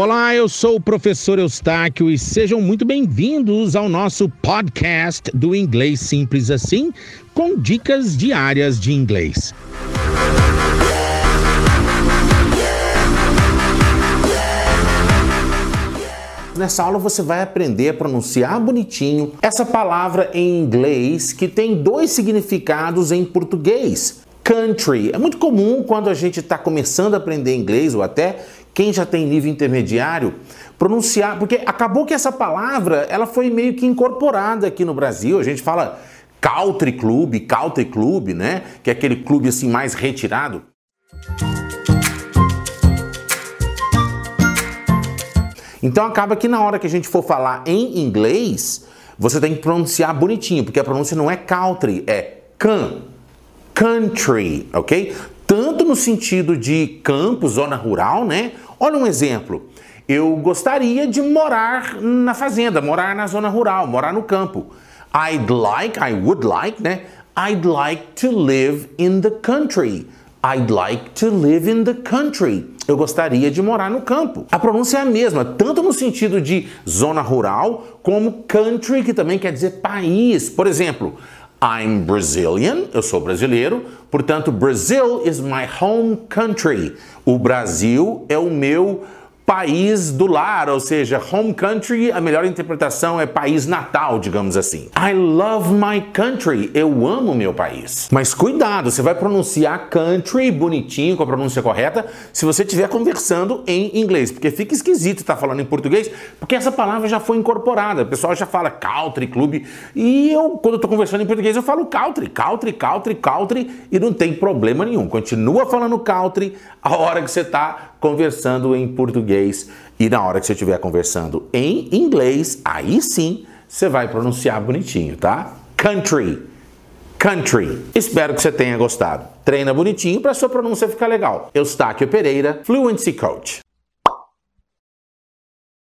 Olá, eu sou o professor Eustáquio e sejam muito bem-vindos ao nosso podcast do Inglês Simples Assim, com dicas diárias de inglês. Nessa aula você vai aprender a pronunciar bonitinho essa palavra em inglês que tem dois significados em português. Country. É muito comum quando a gente está começando a aprender inglês ou até quem já tem nível intermediário pronunciar, porque acabou que essa palavra ela foi meio que incorporada aqui no Brasil. A gente fala country club, country club, né? Que é aquele clube assim mais retirado. Então acaba que na hora que a gente for falar em inglês, você tem que pronunciar bonitinho, porque a pronúncia não é country, é can, country, ok? No sentido de campo, zona rural, né? Olha um exemplo. Eu gostaria de morar na fazenda, morar na zona rural, morar no campo. I'd like, I would like, né? I'd like to live in the country. I'd like to live in the country. Eu gostaria de morar no campo. A pronúncia é a mesma, tanto no sentido de zona rural, como country, que também quer dizer país. Por exemplo, I'm Brazilian, eu sou brasileiro, portanto, Brazil is my home country. O Brasil é o meu país do lar, ou seja, home country, a melhor interpretação é país natal, digamos assim. I love my country, eu amo meu país. Mas cuidado, você vai pronunciar country bonitinho, com a pronúncia correta, se você estiver conversando em inglês, porque fica esquisito estar falando em português, porque essa palavra já foi incorporada. O pessoal já fala country, clube, e eu, quando estou conversando em português, eu falo country, country, country, country, e não tem problema nenhum. Continua falando country a hora que você está conversando em português e na hora que você estiver conversando em inglês, aí sim você vai pronunciar bonitinho, tá? Country. Country. Espero que você tenha gostado. Treina bonitinho para sua pronúncia ficar legal. Eustáquio Pereira, Fluency Coach.